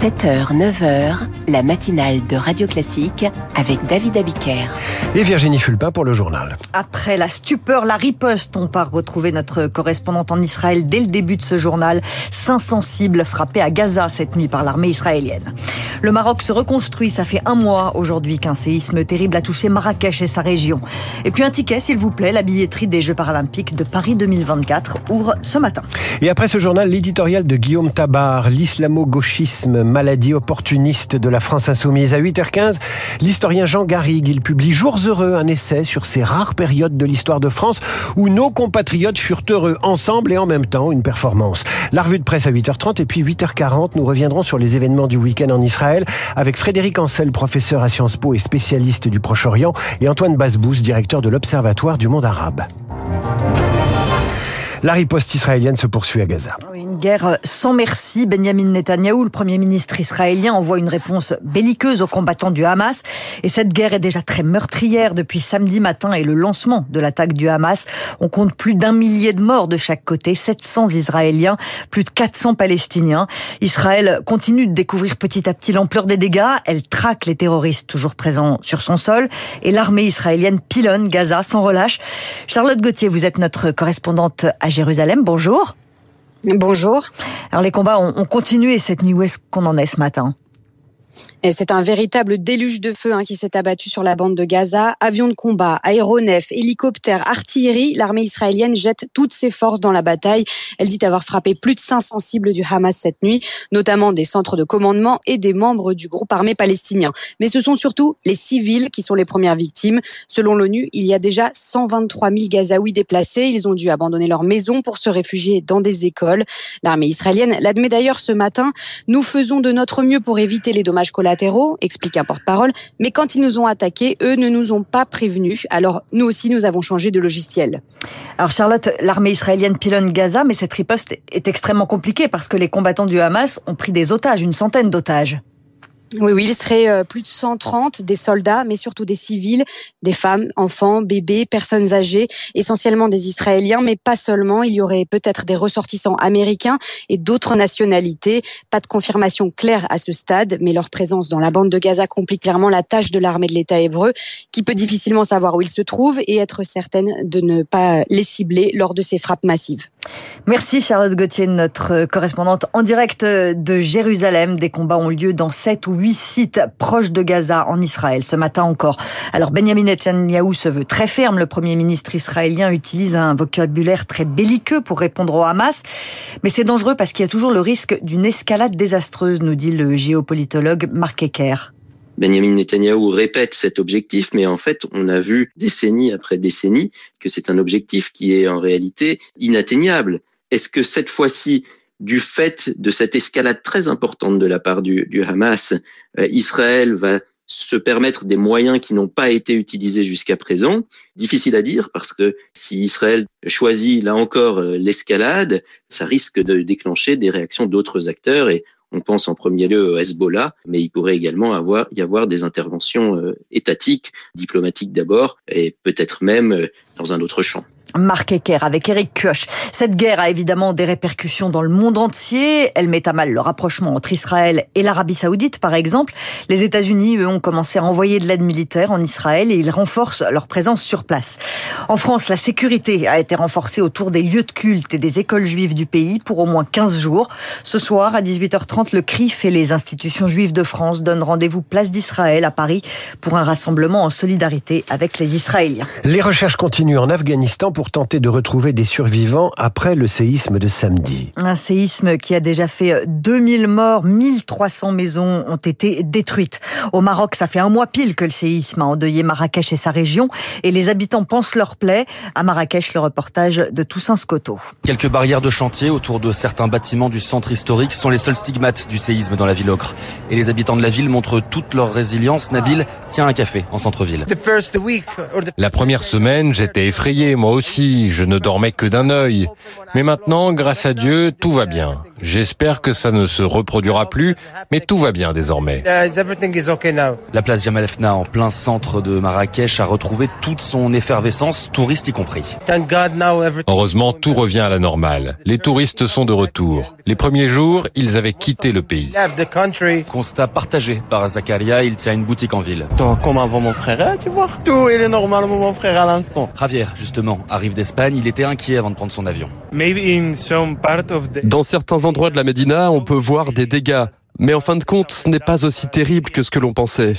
7h, 9h, la matinale de Radio Classique avec David Abiker. Et Virginie Fulpin pour le journal. Après la stupeur, la riposte, on part retrouver notre correspondante en Israël dès le début de ce journal. 500 cibles frappées à Gaza cette nuit par l'armée israélienne. Le Maroc se reconstruit, ça fait un mois aujourd'hui qu'un séisme terrible a touché Marrakech et sa région. Et puis un ticket, s'il vous plaît, la billetterie des Jeux paralympiques de Paris 2024 ouvre ce matin. Et après ce journal, l'éditorial de Guillaume Tabar, l'islamo-gauchisme maladie opportuniste de la France insoumise. À 8h15, l'historien Jean Garrigue, il publie Jours heureux, un essai sur ces rares périodes de l'histoire de France où nos compatriotes furent heureux ensemble et en même temps, une performance. La revue de presse à 8h30 et puis 8h40, nous reviendrons sur les événements du week-end en Israël avec Frédéric Ancel, professeur à Sciences Po et spécialiste du Proche-Orient, et Antoine Basbous, directeur de l'Observatoire du monde arabe. La riposte israélienne se poursuit à Gaza. Guerre sans merci. Benjamin Netanyahou, le Premier ministre israélien, envoie une réponse belliqueuse aux combattants du Hamas. Et cette guerre est déjà très meurtrière depuis samedi matin et le lancement de l'attaque du Hamas. On compte plus d'un millier de morts de chaque côté, 700 Israéliens, plus de 400 Palestiniens. Israël continue de découvrir petit à petit l'ampleur des dégâts. Elle traque les terroristes toujours présents sur son sol. Et l'armée israélienne pilonne Gaza sans relâche. Charlotte Gauthier, vous êtes notre correspondante à Jérusalem. Bonjour. Bonjour. Alors les combats ont, continué cette nuit. Où est-ce qu'on en est ce matin? C'est un véritable déluge de feu hein, qui s'est abattu sur la bande de Gaza. Avions de combat, aéronefs, hélicoptères, artillerie, l'armée israélienne jette toutes ses forces dans la bataille. Elle dit avoir frappé plus de 500 cibles du Hamas cette nuit, notamment des centres de commandement et des membres du groupe armé palestinien. Mais ce sont surtout les civils qui sont les premières victimes. Selon l'ONU, il y a déjà 123 000 Gazaouis déplacés. Ils ont dû abandonner leur maison pour se réfugier dans des écoles. L'armée israélienne l'admet d'ailleurs ce matin. Nous faisons de notre mieux pour éviter les dommages collatéraux explique un porte-parole, mais quand ils nous ont attaqués, eux ne nous ont pas prévenus. Alors nous aussi, nous avons changé de logiciel. Alors Charlotte, l'armée israélienne pilonne Gaza, mais cette riposte est extrêmement compliquée parce que les combattants du Hamas ont pris des otages, une centaine d'otages. Oui, oui, il serait euh, plus de 130 des soldats, mais surtout des civils, des femmes, enfants, bébés, personnes âgées, essentiellement des Israéliens, mais pas seulement. Il y aurait peut-être des ressortissants américains et d'autres nationalités. Pas de confirmation claire à ce stade, mais leur présence dans la bande de Gaza complique clairement la tâche de l'armée de l'État hébreu, qui peut difficilement savoir où ils se trouvent et être certaine de ne pas les cibler lors de ces frappes massives. Merci Charlotte Gauthier, notre correspondante en direct de Jérusalem. Des combats ont lieu dans sept ou huit sites proches de Gaza en Israël ce matin encore. Alors Benjamin Netanyahu se veut très ferme. Le premier ministre israélien utilise un vocabulaire très belliqueux pour répondre au Hamas. Mais c'est dangereux parce qu'il y a toujours le risque d'une escalade désastreuse, nous dit le géopolitologue Mark Ecker. Benjamin Netanyahu répète cet objectif, mais en fait, on a vu décennie après décennie que c'est un objectif qui est en réalité inatteignable. Est-ce que cette fois-ci, du fait de cette escalade très importante de la part du, Hamas, euh, Israël va se permettre des moyens qui n'ont pas été utilisés jusqu'à présent. Difficile à dire parce que si Israël choisit là encore euh, l'escalade, ça risque de déclencher des réactions d'autres acteurs et on pense en premier lieu au Hezbollah, mais il pourrait également y avoir des interventions euh, étatiques, diplomatiques d'abord, et peut-être même dans un autre champ. Marc Ecker avec Eric Kioch. Cette guerre a évidemment des répercussions dans le monde entier. Elle met à mal le rapprochement entre Israël et l'Arabie Saoudite, par exemple. Les États-Unis, eux, ont commencé à envoyer de l'aide militaire en Israël et ils renforcent leur présence sur place. En France, la sécurité a été renforcée autour des lieux de culte et des écoles juives du pays pour au moins 15 jours. Ce soir, à 18h30, le CRIF et les institutions juives de France donnent rendez-vous place d'Israël à Paris pour un rassemblement en solidarité avec les Israéliens. Les recherches continuent en Afghanistan tenter de retrouver des survivants après le séisme de samedi. Un séisme qui a déjà fait 2000 morts, 1300 maisons ont été détruites. Au Maroc, ça fait un mois pile que le séisme a endeuillé Marrakech et sa région et les habitants pensent leur plaie. À Marrakech, le reportage de Toussaint Scotto. Quelques barrières de chantier autour de certains bâtiments du centre historique sont les seuls stigmates du séisme dans la ville ocre. Et les habitants de la ville montrent toute leur résilience. Nabil tient un café en centre-ville. La première semaine, j'étais effrayé, moi aussi, je ne dormais que d'un œil. Mais maintenant, grâce à Dieu, tout va bien. J'espère que ça ne se reproduira plus, mais tout va bien désormais. La place Jamal Fna en plein centre de Marrakech a retrouvé toute son effervescence, touristes y compris. Heureusement, tout revient à la normale. Les touristes sont de retour. Les premiers jours, ils avaient quitté le pays. Constat partagé par Zakaria, il tient une boutique en ville. Comme avant mon frère, hein, tu vois? Tout il est normal mon frère à l'instant. Javier, justement, arrive d'Espagne, il était inquiet avant de prendre son avion. Dans certains endroits de la Médina, on peut voir des dégâts. Mais en fin de compte, ce n'est pas aussi terrible que ce que l'on pensait.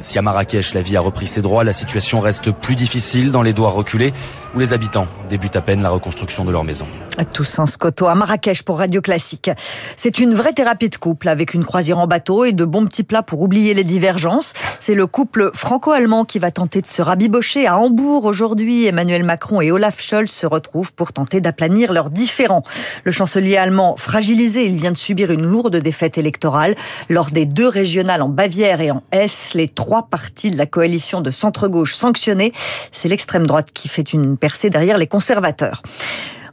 Si à Marrakech la vie a repris ses droits, la situation reste plus difficile dans les doigts reculés, où les habitants débutent à peine la reconstruction de leur maison. Toussaint Scotto à Marrakech pour Radio Classique. C'est une vraie thérapie de couple avec une croisière en bateau et de bons petits plats pour oublier les divergences. C'est le couple franco-allemand qui va tenter de se rabibocher à Hambourg aujourd'hui. Emmanuel Macron et Olaf Scholz se retrouvent pour tenter d'aplanir leurs différends. Le chancelier allemand fragilisé, il vient de subir une lourde défaite électorale lors des deux régionales en Bavière et en Hesse. Les trois partis de la coalition de centre-gauche sanctionnés. C'est l'extrême droite qui fait une percée derrière les conservateurs.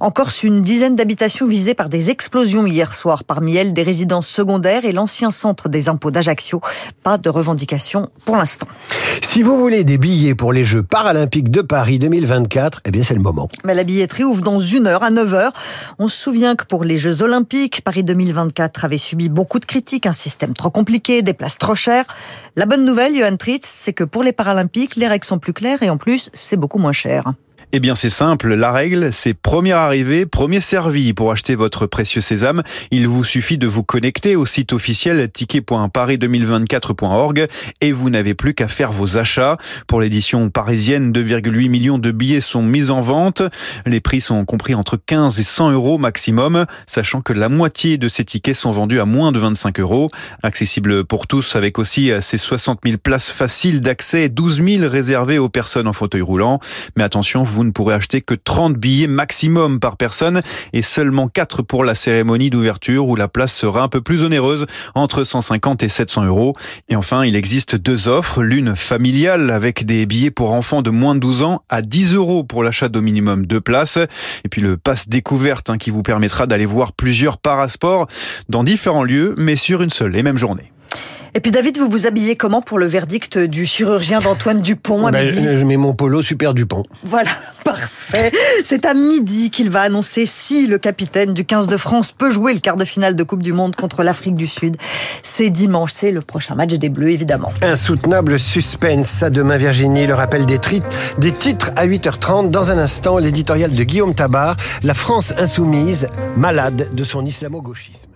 En Corse, une dizaine d'habitations visées par des explosions hier soir. Parmi elles, des résidences secondaires et l'ancien centre des impôts d'Ajaccio. Pas de revendication pour l'instant. Si vous voulez des billets pour les Jeux paralympiques de Paris 2024, eh bien c'est le moment. Mais la billetterie ouvre dans une heure à 9 heures. On se souvient que pour les Jeux olympiques, Paris 2024 avait subi beaucoup de critiques, un système trop compliqué, des places trop chères. La bonne nouvelle, Johan Tritz, c'est que pour les Paralympiques, les règles sont plus claires et en plus, c'est beaucoup moins cher. Eh bien, c'est simple. La règle, c'est premier arrivé, premier servi. Pour acheter votre précieux sésame, il vous suffit de vous connecter au site officiel ticket.paris2024.org et vous n'avez plus qu'à faire vos achats. Pour l'édition parisienne, 2,8 millions de billets sont mis en vente. Les prix sont compris entre 15 et 100 euros maximum, sachant que la moitié de ces tickets sont vendus à moins de 25 euros. Accessible pour tous avec aussi ces 60 000 places faciles d'accès, 12 000 réservées aux personnes en fauteuil roulant. Mais attention, vous ne pourrez acheter que 30 billets maximum par personne et seulement 4 pour la cérémonie d'ouverture où la place sera un peu plus onéreuse, entre 150 et 700 euros. Et enfin, il existe deux offres, l'une familiale avec des billets pour enfants de moins de 12 ans à 10 euros pour l'achat d'au minimum deux places, et puis le pass découverte hein, qui vous permettra d'aller voir plusieurs parasports dans différents lieux, mais sur une seule et même journée. Et puis David, vous vous habillez comment pour le verdict du chirurgien d'Antoine Dupont à Ben, midi je mets mon polo super Dupont. Voilà, parfait. C'est à midi qu'il va annoncer si le capitaine du 15 de France peut jouer le quart de finale de Coupe du Monde contre l'Afrique du Sud. C'est dimanche, c'est le prochain match des Bleus, évidemment. Insoutenable suspense. À demain, Virginie. Le rappel des, tri- des titres à 8h30. Dans un instant, l'éditorial de Guillaume Tabar. La France insoumise, malade de son islamo-gauchisme.